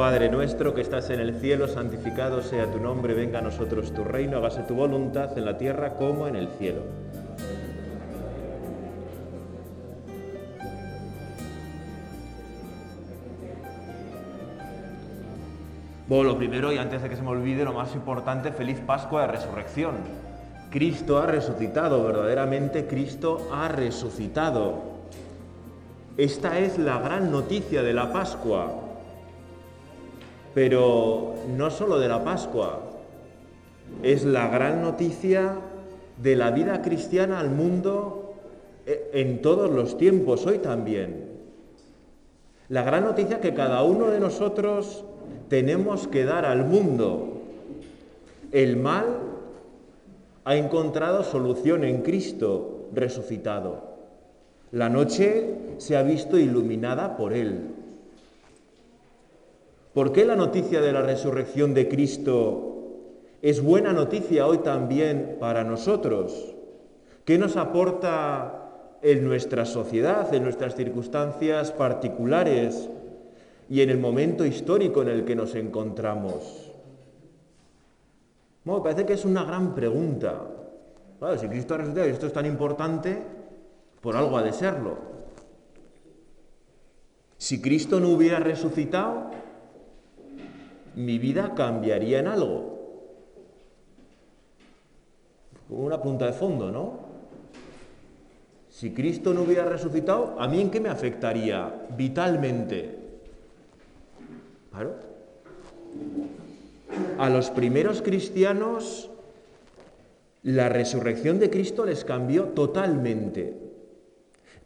Padre nuestro que estás en el cielo, santificado sea tu nombre, venga a nosotros tu reino, hágase tu voluntad en la tierra como en el cielo. Bueno, lo primero y antes de que se me olvide, lo más importante, feliz Pascua de Resurrección. Cristo ha resucitado, verdaderamente Cristo ha resucitado. Esta es la gran noticia de la Pascua. Pero no solo de la Pascua, es la gran noticia de la vida cristiana al mundo eh, en todos los tiempos, hoy también. La gran noticia que cada uno de nosotros tenemos que dar al mundo. El mal ha encontrado solución en Cristo resucitado. La noche se ha visto iluminada por Él. ¿Por qué la noticia de la resurrección de Cristo es buena noticia hoy también para nosotros? ¿Qué nos aporta en nuestra sociedad, en nuestras circunstancias particulares? y en el momento histórico en el que nos encontramos? Bueno, parece que es una gran pregunta. si Cristo ha resucitado y esto es tan importante, por algo ha de serlo. Si Cristo no hubiera resucitado, mi vida cambiaría en algo. Una punta de fondo, ¿no? Si Cristo no hubiera resucitado, ¿a mí en qué me afectaría vitalmente? Claro. A los primeros cristianos la resurrección de Cristo les cambió totalmente.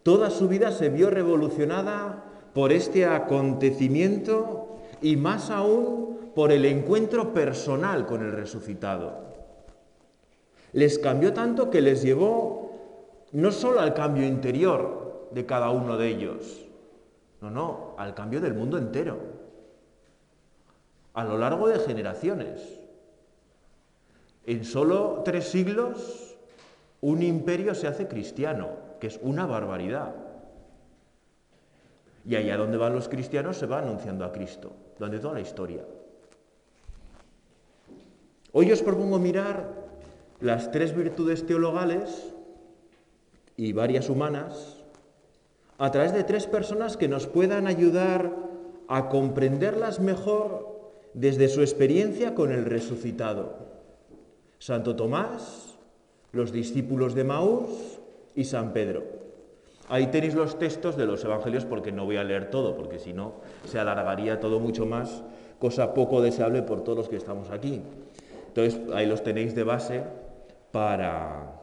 Toda su vida se vio revolucionada por este acontecimiento y más aún por el encuentro personal con el resucitado. Les cambió tanto que les llevó no solo al cambio interior de cada uno de ellos, no, no, al cambio del mundo entero a lo largo de generaciones. En solo tres siglos, un imperio se hace cristiano, que es una barbaridad. Y allá donde van los cristianos se va anunciando a Cristo, durante toda la historia. Hoy os propongo mirar las tres virtudes teologales y varias humanas a través de tres personas que nos puedan ayudar a comprenderlas mejor desde su experiencia con el resucitado. Santo Tomás, los discípulos de Maús y San Pedro. Ahí tenéis los textos de los evangelios porque no voy a leer todo, porque si no se alargaría todo mucho más, cosa poco deseable por todos los que estamos aquí. Entonces ahí los tenéis de base para,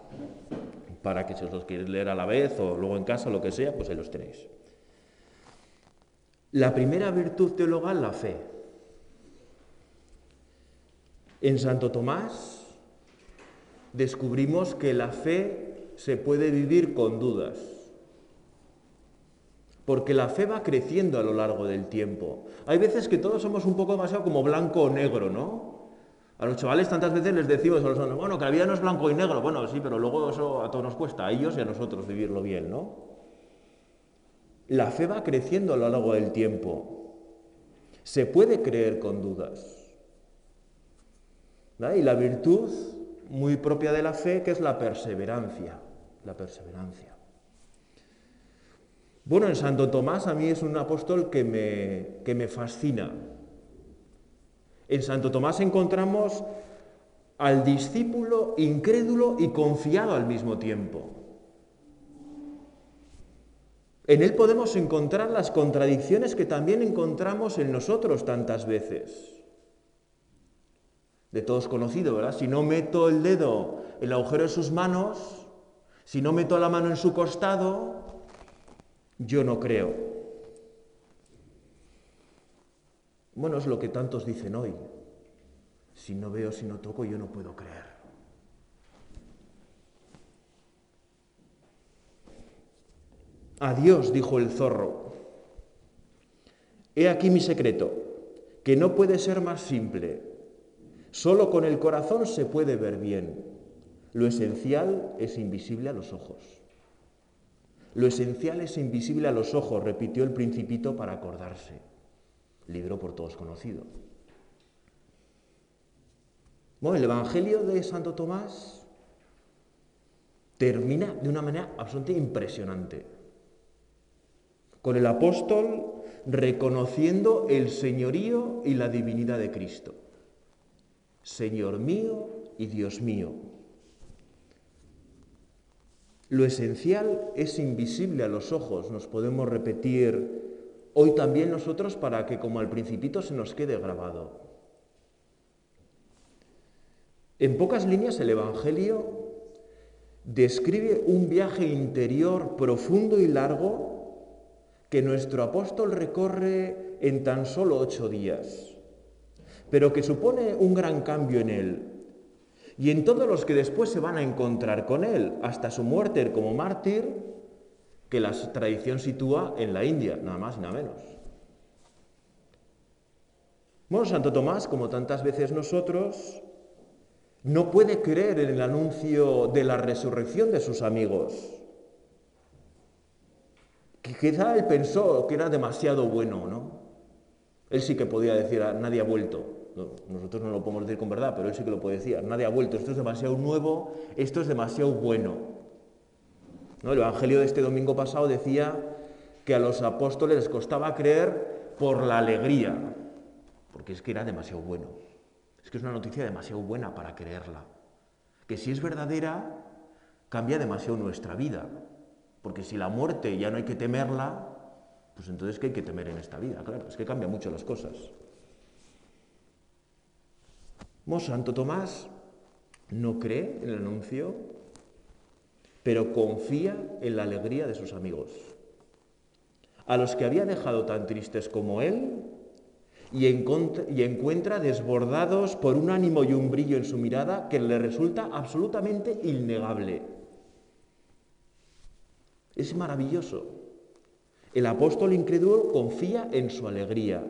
para que si os los queréis leer a la vez o luego en casa, lo que sea, pues ahí los tenéis. La primera virtud teologal, la fe. En Santo Tomás descubrimos que la fe se puede vivir con dudas, porque la fe va creciendo a lo largo del tiempo. Hay veces que todos somos un poco demasiado como blanco o negro, ¿no? A los chavales tantas veces les decimos a los hombres, bueno, que la vida no es blanco y negro. Bueno, sí, pero luego eso a todos nos cuesta, a ellos y a nosotros vivirlo bien, ¿no? La fe va creciendo a lo largo del tiempo. Se puede creer con dudas. Y la virtud muy propia de la fe, que es la perseverancia. La perseverancia. Bueno, en Santo Tomás a mí es un apóstol que me, que me fascina. En Santo Tomás encontramos al discípulo incrédulo y confiado al mismo tiempo. En él podemos encontrar las contradicciones que también encontramos en nosotros tantas veces de todos conocido, ¿verdad? Si no meto el dedo en el agujero de sus manos, si no meto la mano en su costado, yo no creo. Bueno, es lo que tantos dicen hoy. Si no veo, si no toco, yo no puedo creer. Adiós, dijo el zorro. He aquí mi secreto, que no puede ser más simple Solo con el corazón se puede ver bien. Lo esencial es invisible a los ojos. Lo esencial es invisible a los ojos, repitió el principito para acordarse. Libro por todos conocido. Bueno, el Evangelio de Santo Tomás termina de una manera absolutamente impresionante, con el apóstol reconociendo el señorío y la divinidad de Cristo. Señor mío y Dios mío. Lo esencial es invisible a los ojos, nos podemos repetir hoy también nosotros para que como al principito se nos quede grabado. En pocas líneas el Evangelio describe un viaje interior profundo y largo que nuestro apóstol recorre en tan solo ocho días, pero que supone un gran cambio en él y en todos los que después se van a encontrar con él, hasta su muerte como mártir, que la tradición sitúa en la India, nada más y nada menos. Bueno, Santo Tomás, como tantas veces nosotros, no puede creer en el anuncio de la resurrección de sus amigos. Quizá él pensó que era demasiado bueno, ¿no? Él sí que podía decir, ah, nadie ha vuelto. nosotros no lo podemos decir con verdad, pero él sí que lo puede decir, nadie ha vuelto, esto es demasiado nuevo, esto es demasiado bueno. El Evangelio de este domingo pasado decía que a los apóstoles les costaba creer por la alegría, porque es que era demasiado bueno. Es que es una noticia demasiado buena para creerla. Que si es verdadera, cambia demasiado nuestra vida. Porque si la muerte ya no hay que temerla, pues entonces ¿qué hay que temer en esta vida? Claro, es que cambia mucho las cosas. Santo Tomás no cree en el anuncio, pero confía en la alegría de sus amigos. A los que había dejado tan tristes como él, y, encuentra desbordados por un ánimo y un brillo en su mirada que le resulta absolutamente innegable. Es maravilloso. El apóstol incrédulo confía en su alegría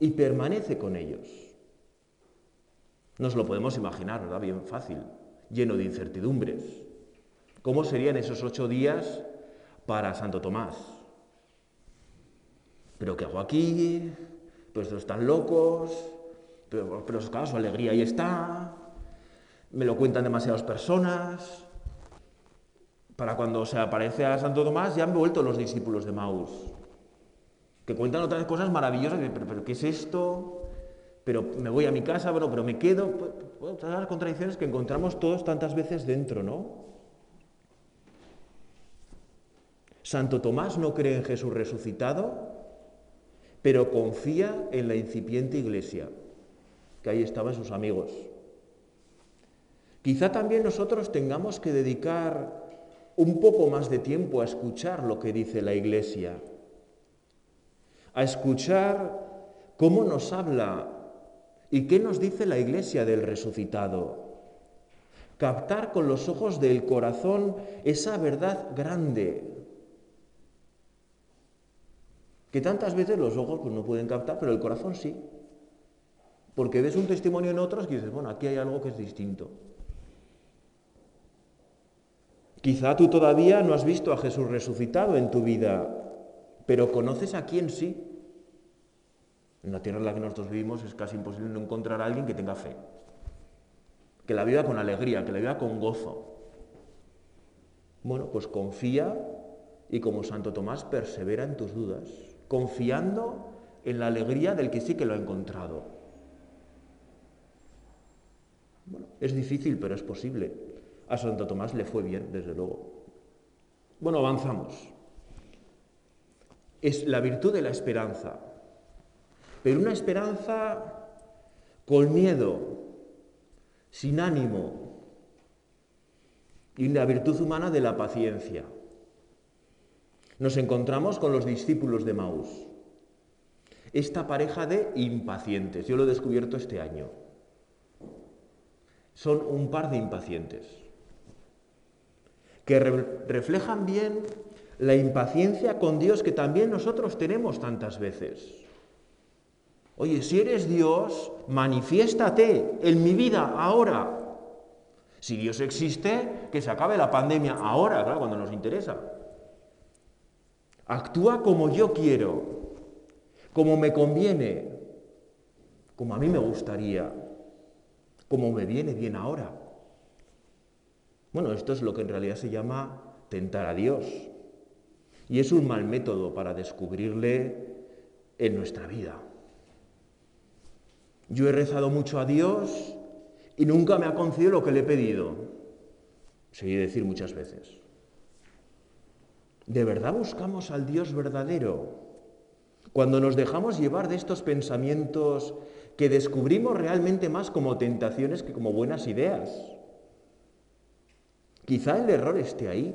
y permanece con ellos. Nos lo podemos imaginar, ¿verdad? Bien fácil, lleno de incertidumbres. ¿Cómo serían esos ocho días para Santo Tomás? ¿Pero qué hago aquí? pues están locos, pero, pero claro, su alegría ahí está, me lo cuentan demasiadas personas. Para cuando se aparece a Santo Tomás ya han vuelto los discípulos de Maus, que cuentan otras cosas maravillosas, pero, pero ¿qué es esto? Pero me voy a mi casa, bueno, pero me quedo. todas las contradicciones que encontramos todos tantas veces dentro, ¿no? Santo Tomás no cree en Jesús resucitado, pero confía en la incipiente iglesia, que ahí estaban sus amigos. Quizá también nosotros tengamos que dedicar un poco más de tiempo a escuchar lo que dice la iglesia, a escuchar cómo nos habla y qué nos dice la iglesia del resucitado. Captar con los ojos del corazón esa verdad grande que tantas veces los ojos pues, no pueden captar, pero el corazón sí. Porque ves un testimonio en otros y dices, bueno, aquí hay algo que es distinto. Quizá tú todavía no has visto a Jesús resucitado en tu vida, pero conoces a quién sí. En la tierra en la que nosotros vivimos es casi imposible no encontrar a alguien que tenga fe, que la viva con alegría, que la viva con gozo. Bueno, pues confía y como Santo Tomás persevera en tus dudas confiando en la alegría del que sí que lo ha encontrado. Bueno, es difícil, pero es posible. A Santo Tomás le fue bien, desde luego. Bueno, avanzamos. Es la virtud de la esperanza, pero una esperanza con miedo, sin ánimo, y la virtud humana de la paciencia. Nos encontramos con los discípulos de Maús, esta pareja de impacientes. Yo lo he descubierto este año. Son un par de impacientes que reflejan bien la impaciencia con Dios que también nosotros tenemos tantas veces. Oye, si eres Dios, manifiéstate en mi vida ahora. Si Dios existe, que se acabe la pandemia ahora, claro, cuando nos interesa. Actúa como yo quiero, como me conviene, como a mí me gustaría, como me viene bien ahora. Bueno, esto es lo que en realidad se llama tentar a Dios. Y es un mal método para descubrirle en nuestra vida. Yo he rezado mucho a Dios y nunca me ha concedido lo que le he pedido. Seguí decir muchas veces. ¿De verdad buscamos al Dios verdadero? Cuando nos dejamos llevar de estos pensamientos que descubrimos realmente más como tentaciones que como buenas ideas. Quizá el error esté ahí.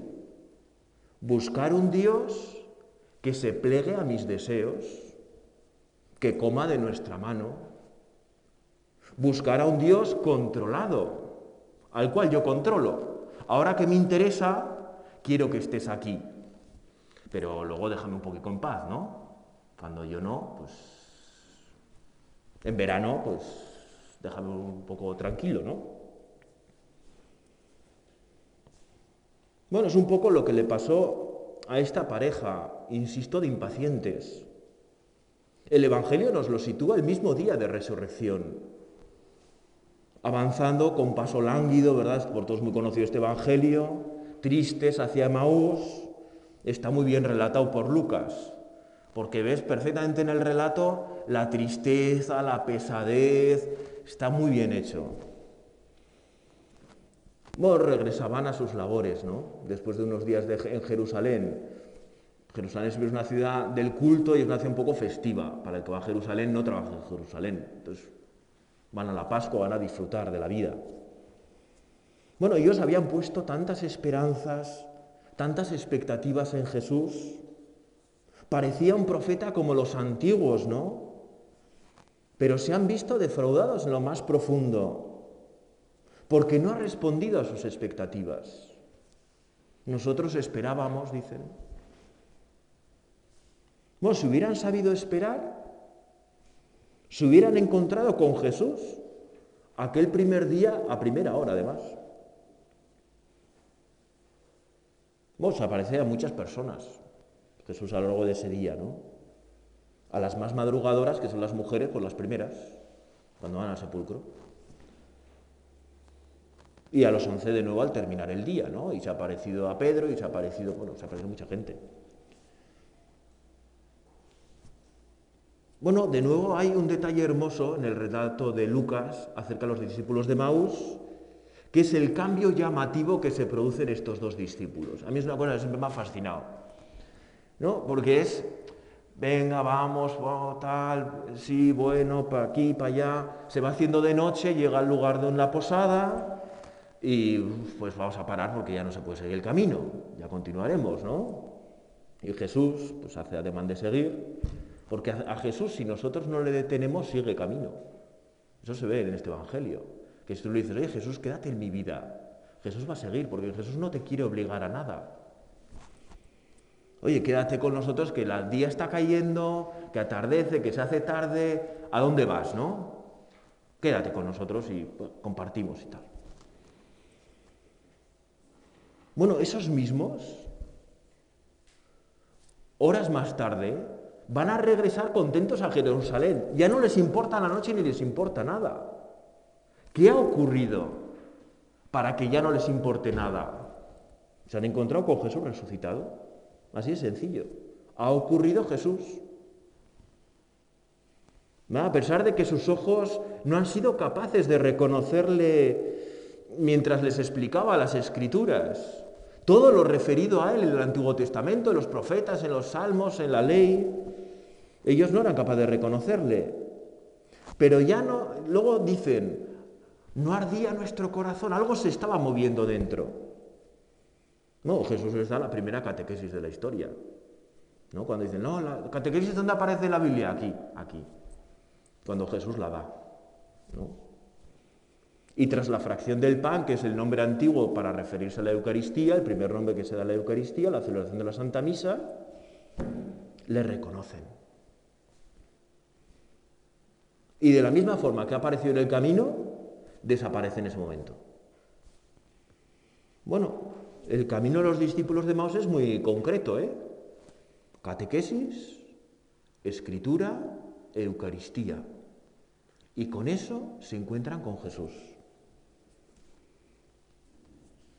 Buscar un Dios que se plegue a mis deseos, que coma de nuestra mano. Buscar a un Dios controlado, al cual yo controlo. Ahora que me interesa, quiero que estés aquí. Pero luego déjame un poquito en paz, ¿no? Cuando yo no, pues en verano, pues déjame un poco tranquilo, ¿no? Bueno, es un poco lo que le pasó a esta pareja, insisto, de impacientes. El Evangelio nos lo sitúa el mismo día de resurrección, avanzando con paso lánguido, ¿verdad? Por todos muy conocido este Evangelio, tristes hacia Maús, está muy bien relatado por Lucas porque ves perfectamente en el relato la tristeza, la pesadez, está muy bien hecho. Bueno, regresaban a sus labores, ¿no? Después de unos días en Jerusalén. Jerusalén es una ciudad del culto y es una ciudad un poco festiva. Para el que va a Jerusalén no trabaja en Jerusalén. Entonces van a la Pascua, van a disfrutar de la vida. Bueno, ellos habían puesto tantas esperanzas, tantas expectativas en Jesús, Parecía un profeta como los antiguos, ¿no? Pero se han visto defraudados en lo más profundo, porque no ha respondido a sus expectativas. Nosotros esperábamos, dicen. Bueno, si hubieran sabido esperar, se hubieran encontrado con Jesús aquel primer día a primera hora, además. Se aparecía a muchas personas. Jesús a lo largo de ese día, ¿no? A las más madrugadoras, que son las mujeres, pues las primeras, cuando van al sepulcro. Y a los once de nuevo al terminar el día, ¿no? Y se ha aparecido a Pedro y se ha aparecido, bueno, se ha aparecido mucha gente. Bueno, de nuevo hay un detalle hermoso en el relato de Lucas acerca de los discípulos de Maús, que es el cambio llamativo que se produce en estos dos discípulos. A mí es una cosa que siempre me ha fascinado. ¿no? Porque es, venga, vamos, tal, sí, bueno, para aquí, para allá, se va haciendo de noche, llega al lugar de una posada y pues vamos a parar porque ya no se puede seguir el camino, ya continuaremos, ¿no? Y Jesús, pues hace ademán de seguir, porque a Jesús, si nosotros no le detenemos, sigue camino. Eso se ve en este Evangelio. Que si tú le dices, oye Jesús, quédate en mi vida, Jesús va a seguir, porque Jesús no te quiere obligar a nada. Oye, quédate con nosotros que el día está cayendo, que atardece, que se hace tarde. ¿A dónde vas, no? Quédate con nosotros y pues, compartimos y tal. Bueno, esos mismos, horas más tarde, van a regresar contentos a Jerusalén. Ya no les importa la noche ni les importa nada. ¿Qué ha ocurrido para que ya no les importe nada? ¿Se han encontrado con Jesús resucitado? Así es sencillo. Ha ocurrido Jesús. A pesar de que sus ojos no han sido capaces de reconocerle mientras les explicaba las escrituras, todo lo referido a él en el Antiguo Testamento, en los profetas, en los salmos, en la ley, ellos no eran capaces de reconocerle. Pero ya no, luego dicen, no ardía nuestro corazón, algo se estaba moviendo dentro. No, Jesús les da la primera catequesis de la historia. ¿no? Cuando dicen, no, la catequesis, ¿dónde aparece la Biblia? Aquí, aquí. Cuando Jesús la da. Y tras la fracción del pan, que es el nombre antiguo para referirse a la Eucaristía, el primer nombre que se da a la Eucaristía, la celebración de la Santa Misa, le reconocen. Y de la misma forma que ha aparecido en el camino, desaparece en ese momento. Bueno, el camino de los discípulos de Maos es muy concreto, ¿eh? Catequesis, escritura, Eucaristía. Y con eso se encuentran con Jesús.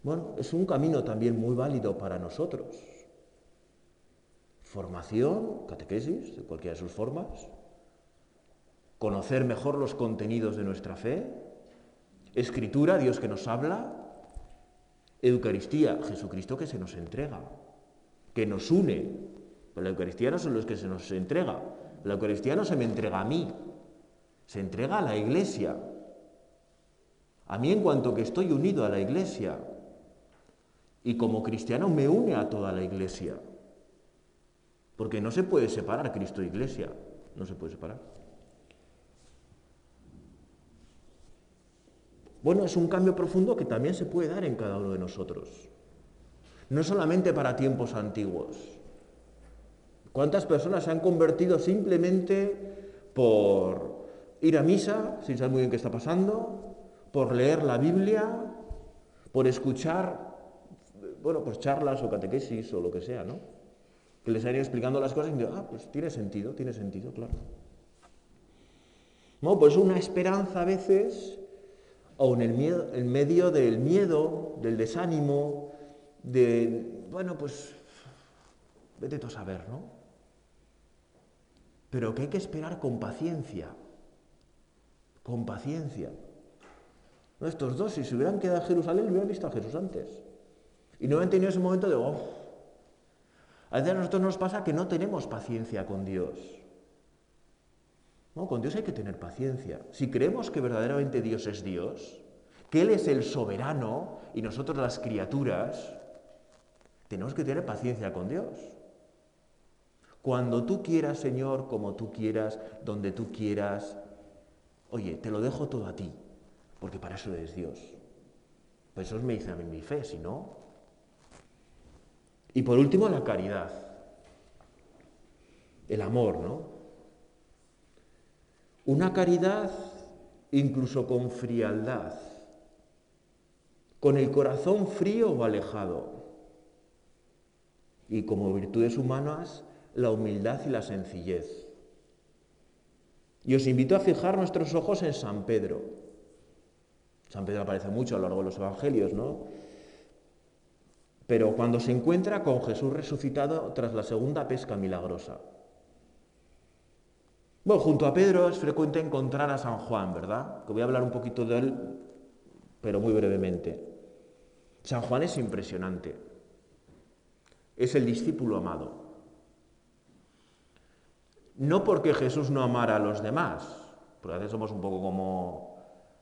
Bueno, es un camino también muy válido para nosotros. Formación, catequesis, de cualquiera de sus formas. Conocer mejor los contenidos de nuestra fe. Escritura, Dios que nos habla. Eucaristía, Jesucristo que se nos entrega, que nos une. Pero la Eucaristía no son los que se nos entrega. La Eucaristía no se me entrega a mí, se entrega a la Iglesia. A mí en cuanto que estoy unido a la Iglesia, y como cristiano me une a toda la iglesia. Porque no se puede separar Cristo e iglesia. No se puede separar. Bueno, es un cambio profundo que también se puede dar en cada uno de nosotros. No solamente para tiempos antiguos. ¿Cuántas personas se han convertido simplemente por ir a misa, sin saber muy bien qué está pasando, por leer la Biblia, por escuchar bueno, pues charlas o catequesis o lo que sea, ¿no? Que les han ido explicando las cosas y digo, ah, pues tiene sentido, tiene sentido, claro. No, pues una esperanza a veces, o en el miedo, en medio del miedo, del desánimo, de, bueno, pues, vete tú a saber, ¿no? Pero que hay que esperar con paciencia, con paciencia. ¿No? Estos dos, si se hubieran quedado en Jerusalén, hubieran visto a Jesús antes. Y no han tenido ese momento de, oh, a veces a nosotros nos pasa que no tenemos paciencia con Dios. No, con Dios hay que tener paciencia. Si creemos que verdaderamente Dios es Dios, que Él es el soberano y nosotros las criaturas, tenemos que tener paciencia con Dios. Cuando tú quieras, Señor, como tú quieras, donde tú quieras, oye, te lo dejo todo a ti, porque para eso eres Dios. Pues eso me dice a mí mi fe, si no, y por último, la caridad. El amor, ¿no? Una caridad incluso con frialdad, con el corazón frío o alejado. Y como virtudes humanas, la humildad y la sencillez. Y os invito a fijar nuestros ojos en San Pedro. San Pedro aparece mucho a lo largo de los evangelios, ¿no? pero cuando se encuentra con Jesús resucitado tras la segunda pesca milagrosa. Bueno, junto a Pedro es frecuente encontrar a San Juan, ¿verdad? Que voy a hablar un poquito de él, pero muy brevemente. San Juan es impresionante. Es el discípulo amado. No porque Jesús no amara a los demás, porque a veces somos un poco como,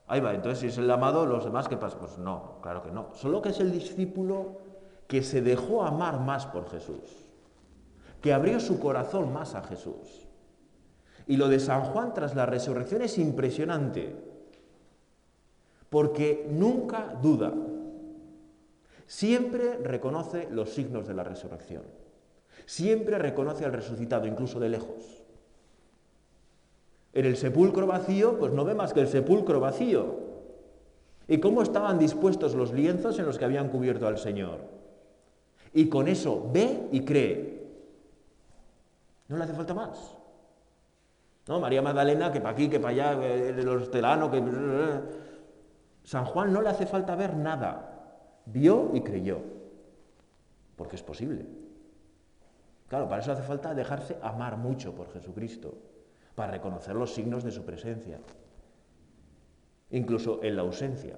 ahí va, entonces si es el amado, los demás, ¿qué pasa? Pues no, claro que no. Solo que es el discípulo que se dejó amar más por Jesús, que abrió su corazón más a Jesús. Y lo de San Juan tras la resurrección es impresionante, porque nunca duda, siempre reconoce los signos de la resurrección, siempre reconoce al resucitado, incluso de lejos. En el sepulcro vacío, pues no ve más que el sepulcro vacío. ¿Y cómo estaban dispuestos los lienzos en los que habían cubierto al Señor? Y con eso ve y cree. No le hace falta más. ¿No? María Magdalena, que para aquí, que para allá, el hortelano, que... San Juan no le hace falta ver nada. Vio y creyó. Porque es posible. Claro, para eso hace falta dejarse amar mucho por Jesucristo, para reconocer los signos de su presencia, incluso en la ausencia.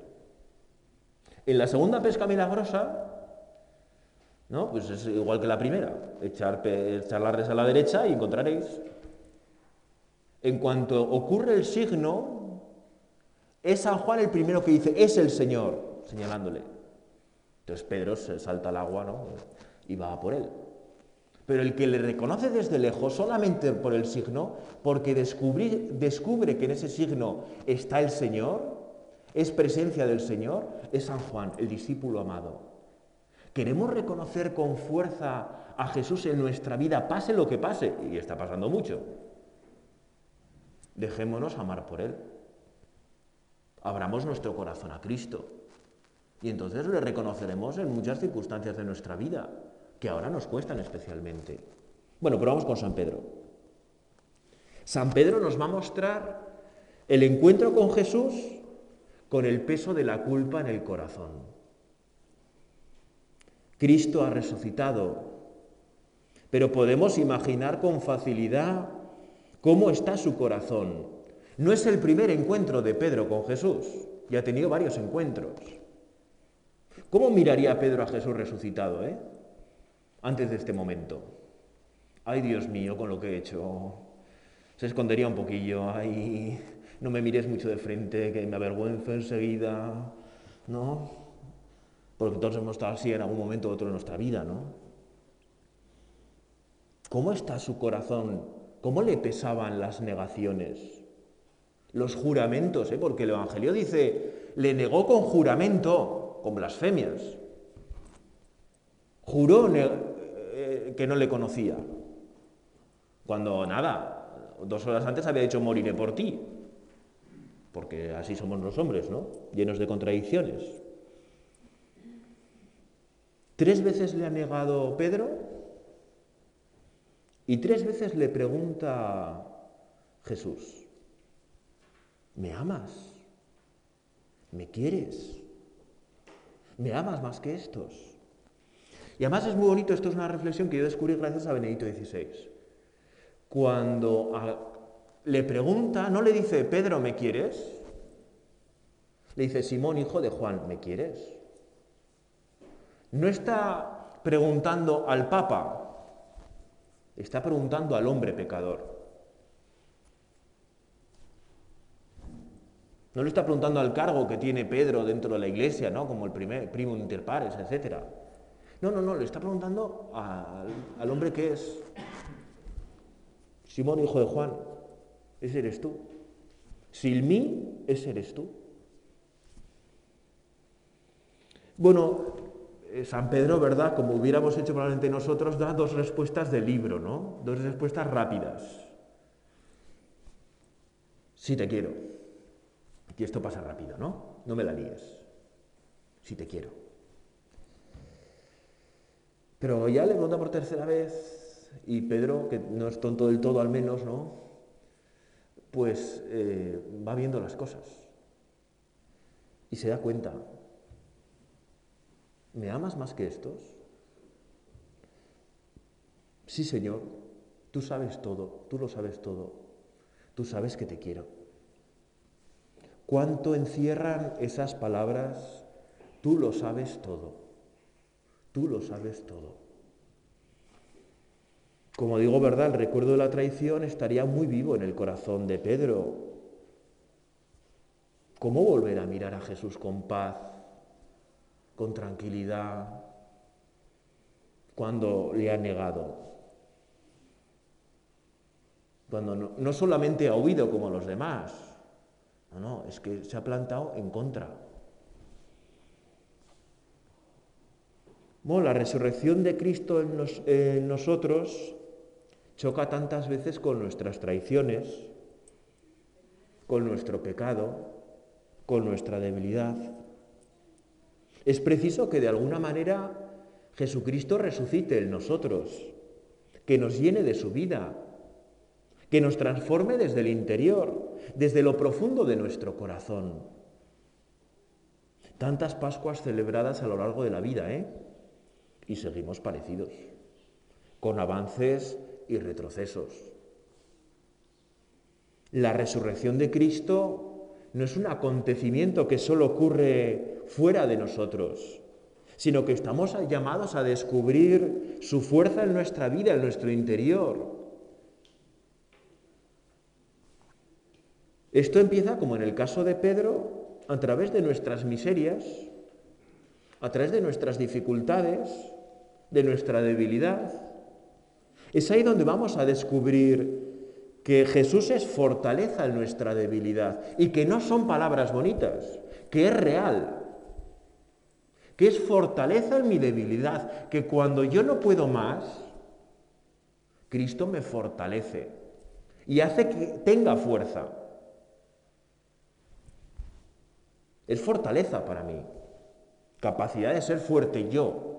En la segunda pesca milagrosa, ¿No? Pues es igual que la primera, echar, echar la red a la derecha y encontraréis. En cuanto ocurre el signo, es San Juan el primero que dice, es el Señor, señalándole. Entonces Pedro se salta al agua ¿no? y va por él. Pero el que le reconoce desde lejos solamente por el signo, porque descubre que en ese signo está el Señor, es presencia del Señor, es San Juan, el discípulo amado. Queremos reconocer con fuerza a Jesús en nuestra vida, pase lo que pase, y está pasando mucho. Dejémonos amar por Él. Abramos nuestro corazón a Cristo. Y entonces le reconoceremos en muchas circunstancias de nuestra vida, que ahora nos cuestan especialmente. Bueno, pero vamos con San Pedro. San Pedro nos va a mostrar el encuentro con Jesús con el peso de la culpa en el corazón. Cristo ha resucitado, pero podemos imaginar con facilidad cómo está su corazón. No es el primer encuentro de Pedro con Jesús, ya ha tenido varios encuentros. ¿Cómo miraría Pedro a Jesús resucitado, eh? Antes de este momento. Ay, Dios mío, con lo que he hecho. Se escondería un poquillo, ay, no me mires mucho de frente, que me avergüenzo enseguida, ¿no? Porque todos hemos estado así en algún momento u otro de nuestra vida, ¿no? ¿Cómo está su corazón? ¿Cómo le pesaban las negaciones? Los juramentos, ¿eh? porque el Evangelio dice, le negó con juramento, con blasfemias. Juró eh, que no le conocía. Cuando nada, dos horas antes había dicho moriré por ti porque así somos los hombres, ¿no? Llenos de contradicciones. Tres veces le ha negado Pedro y tres veces le pregunta Jesús, ¿me amas? ¿Me quieres? ¿Me amas más que estos? Y además es muy bonito, esto es una reflexión que yo descubrí gracias a Benedito XVI. Cuando le pregunta, no le dice, Pedro, ¿me quieres? Le dice, Simón, hijo de Juan, ¿me quieres? No está preguntando al Papa, está preguntando al hombre pecador. No le está preguntando al cargo que tiene Pedro dentro de la iglesia, ¿no? Como el primer, primo inter pares, etc. No, no, no, le está preguntando al, al hombre que es Simón, hijo de Juan, ese eres tú. Silmí, ese eres tú. Bueno, San Pedro, ¿verdad? Como hubiéramos hecho probablemente nosotros, da dos respuestas del libro, ¿no? Dos respuestas rápidas. Sí te quiero. Y esto pasa rápido, ¿no? No me la líes. Sí te quiero. Pero ya le pregunta por tercera vez, y Pedro, que no es tonto del todo al menos, ¿no? pues eh, va viendo las cosas y se da cuenta, ¿me amas más que estos? Sí, Señor, tú sabes todo, tú lo sabes todo, tú sabes que te quiero. ¿Cuánto encierran esas palabras? Tú lo sabes todo, tú lo sabes todo. Como digo, ¿verdad? El recuerdo de la traición estaría muy vivo en el corazón de Pedro. ¿Cómo volver a mirar a Jesús con paz, con tranquilidad, cuando le ha negado? Cuando no, solamente ha huido como los demás, no, no, es que se ha plantado en contra. Bueno, la resurrección de Cristo en nosotros choca tantas veces con nuestras traiciones, con nuestro pecado, con nuestra debilidad. Es preciso que de alguna manera Jesucristo resucite en nosotros, que nos llene de su vida, que nos transforme desde el interior, desde lo profundo de nuestro corazón. Tantas Pascuas celebradas a lo largo de la vida, ¿eh? Y seguimos parecidos, con avances y retrocesos. La resurrección de Cristo no es un acontecimiento que solo ocurre fuera de nosotros, sino que estamos llamados a descubrir su fuerza en nuestra vida, en nuestro interior. Esto empieza, como en el caso de Pedro, a través de nuestras miserias, a través de nuestras dificultades, de nuestra debilidad, es ahí donde vamos a descubrir que Jesús es fortaleza en nuestra debilidad y que no son palabras bonitas, que es real, que es fortaleza en mi debilidad, que cuando yo no puedo más, Cristo me fortalece y hace que tenga fuerza. Es fortaleza para mí, capacidad de ser fuerte yo,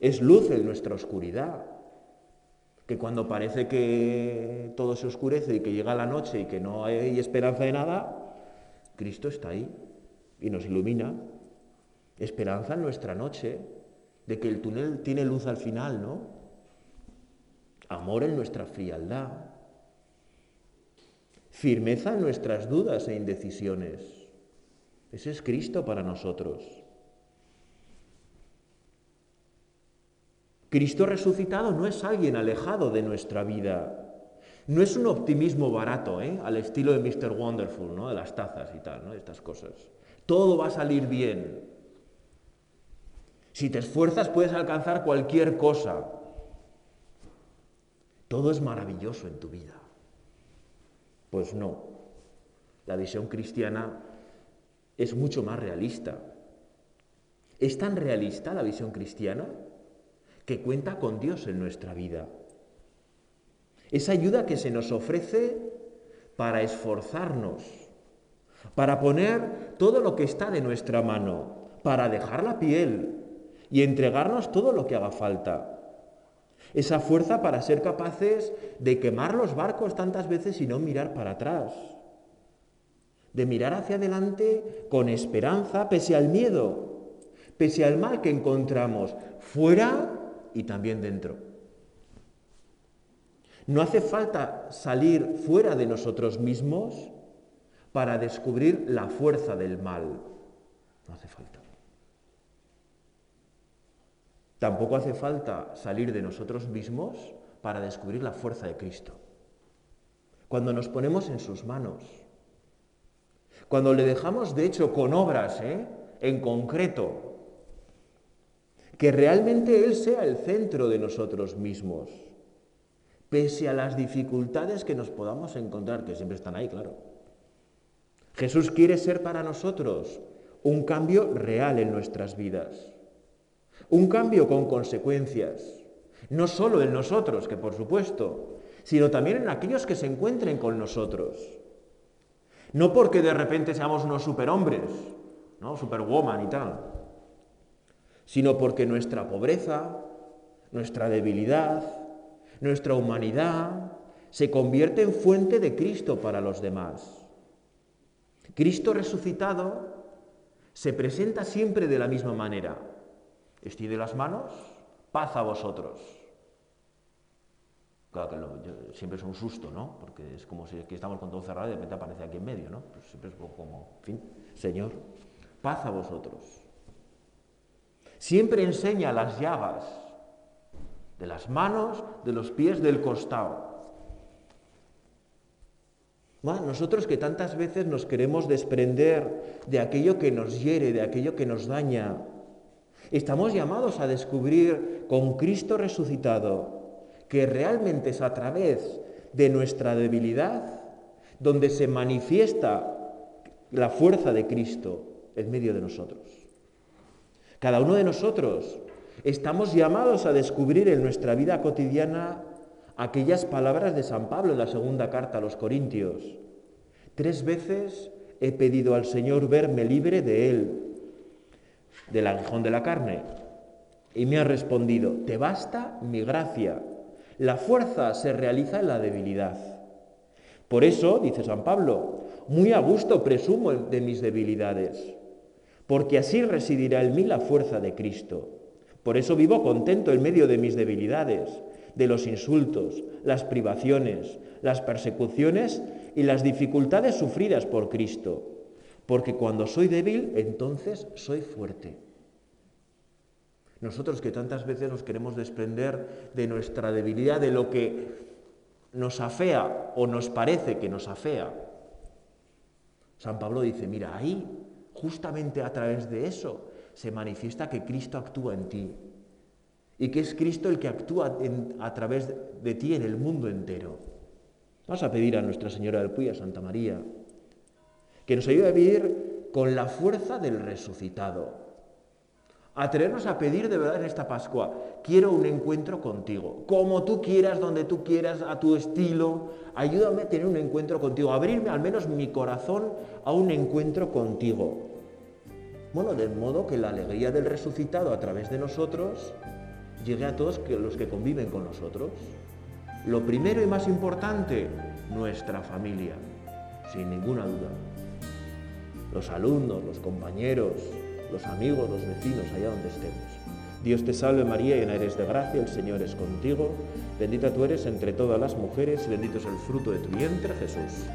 Es luz en nuestra oscuridad. Que cuando parece que todo se oscurece y que llega la noche y que no hay esperanza de nada, Cristo está ahí y nos ilumina. Esperanza en nuestra noche, de que el túnel tiene luz al final, ¿no? Amor en nuestra frialdad. Firmeza en nuestras dudas e indecisiones. Ese es Cristo para nosotros. Cristo resucitado no es alguien alejado de nuestra vida. No es un optimismo barato, ¿eh? al estilo de Mr. Wonderful, ¿no? de las tazas y tal, ¿no? estas cosas. Todo va a salir bien. Si te esfuerzas puedes alcanzar cualquier cosa. Todo es maravilloso en tu vida. Pues no. La visión cristiana es mucho más realista. Es tan realista la visión cristiana que cuenta con Dios en nuestra vida. Esa ayuda que se nos ofrece para esforzarnos, para poner todo lo que está de nuestra mano, para dejar la piel y entregarnos todo lo que haga falta. Esa fuerza para ser capaces de quemar los barcos tantas veces y no mirar para atrás. De mirar hacia adelante con esperanza pese al miedo, pese al mal que encontramos fuera y también dentro. No hace falta salir fuera de nosotros mismos para descubrir la fuerza del mal. No hace falta. Tampoco hace falta salir de nosotros mismos para descubrir la fuerza de Cristo. Cuando nos ponemos en sus manos, cuando le dejamos, de hecho, con obras, ¿eh? en concreto, que realmente Él sea el centro de nosotros mismos, pese a las dificultades que nos podamos encontrar, que siempre están ahí, claro. Jesús quiere ser para nosotros un cambio real en nuestras vidas, un cambio con consecuencias, no solo en nosotros, que por supuesto, sino también en aquellos que se encuentren con nosotros. No porque de repente seamos unos superhombres, ¿no? Superwoman y tal, sino porque nuestra pobreza, nuestra debilidad, nuestra humanidad se convierte en fuente de Cristo para los demás. Cristo resucitado se presenta siempre de la misma manera. de las manos, paz a vosotros. Claro que siempre es un susto, ¿no? Porque es como si aquí estamos con todo cerrado y de repente aparece aquí en medio, ¿no? Pues siempre es como, en fin, Señor, paz a vosotros. Siempre enseña las llagas de las manos, de los pies, del costado. nosotros que tantas veces nos queremos desprender de aquello que nos hiere, de aquello que nos daña, estamos llamados a descubrir con Cristo resucitado que realmente es a través de nuestra debilidad donde se manifiesta la fuerza de Cristo en medio de nosotros. Cada uno de nosotros estamos llamados a descubrir en nuestra vida cotidiana aquellas palabras de San Pablo en la segunda carta a los Corintios. Tres veces he pedido al Señor verme libre de él, del aguijón de la carne. Y me ha respondido, te basta mi gracia. La fuerza se realiza en la debilidad. Por eso, dice San Pablo, muy a gusto presumo de mis debilidades porque así residirá en mí la fuerza de Cristo. Por eso vivo contento en medio de mis debilidades, de los insultos, las privaciones, las persecuciones y las dificultades sufridas por Cristo, porque cuando soy débil, entonces soy fuerte. Nosotros que tantas veces nos queremos desprender de nuestra debilidad, de lo que nos afea o nos parece que nos afea. San Pablo dice, mira, ahí justamente a través de eso se manifiesta que Cristo actúa en ti y que es Cristo el que actúa a través de ti en el mundo entero. Vamos a pedir a Nuestra Señora del Puy, a Santa María, que nos ayude a vivir con la fuerza del resucitado. Atrevernos a pedir de verdad en esta Pascua, quiero un encuentro contigo, como tú quieras, donde tú quieras, a tu estilo. Ayúdame a tener un encuentro contigo, abrirme al menos mi corazón a un encuentro contigo. Bueno, de modo que la alegría del resucitado a través de nosotros llegue a todos los que conviven con nosotros. Lo primero y más importante, nuestra familia, sin ninguna duda. Los alumnos, los compañeros, los amigos, los vecinos, allá donde estemos. Dios te salve María, llena eres de gracia, el Señor es contigo, bendita tú eres entre todas las mujeres y bendito es el fruto de tu vientre Jesús.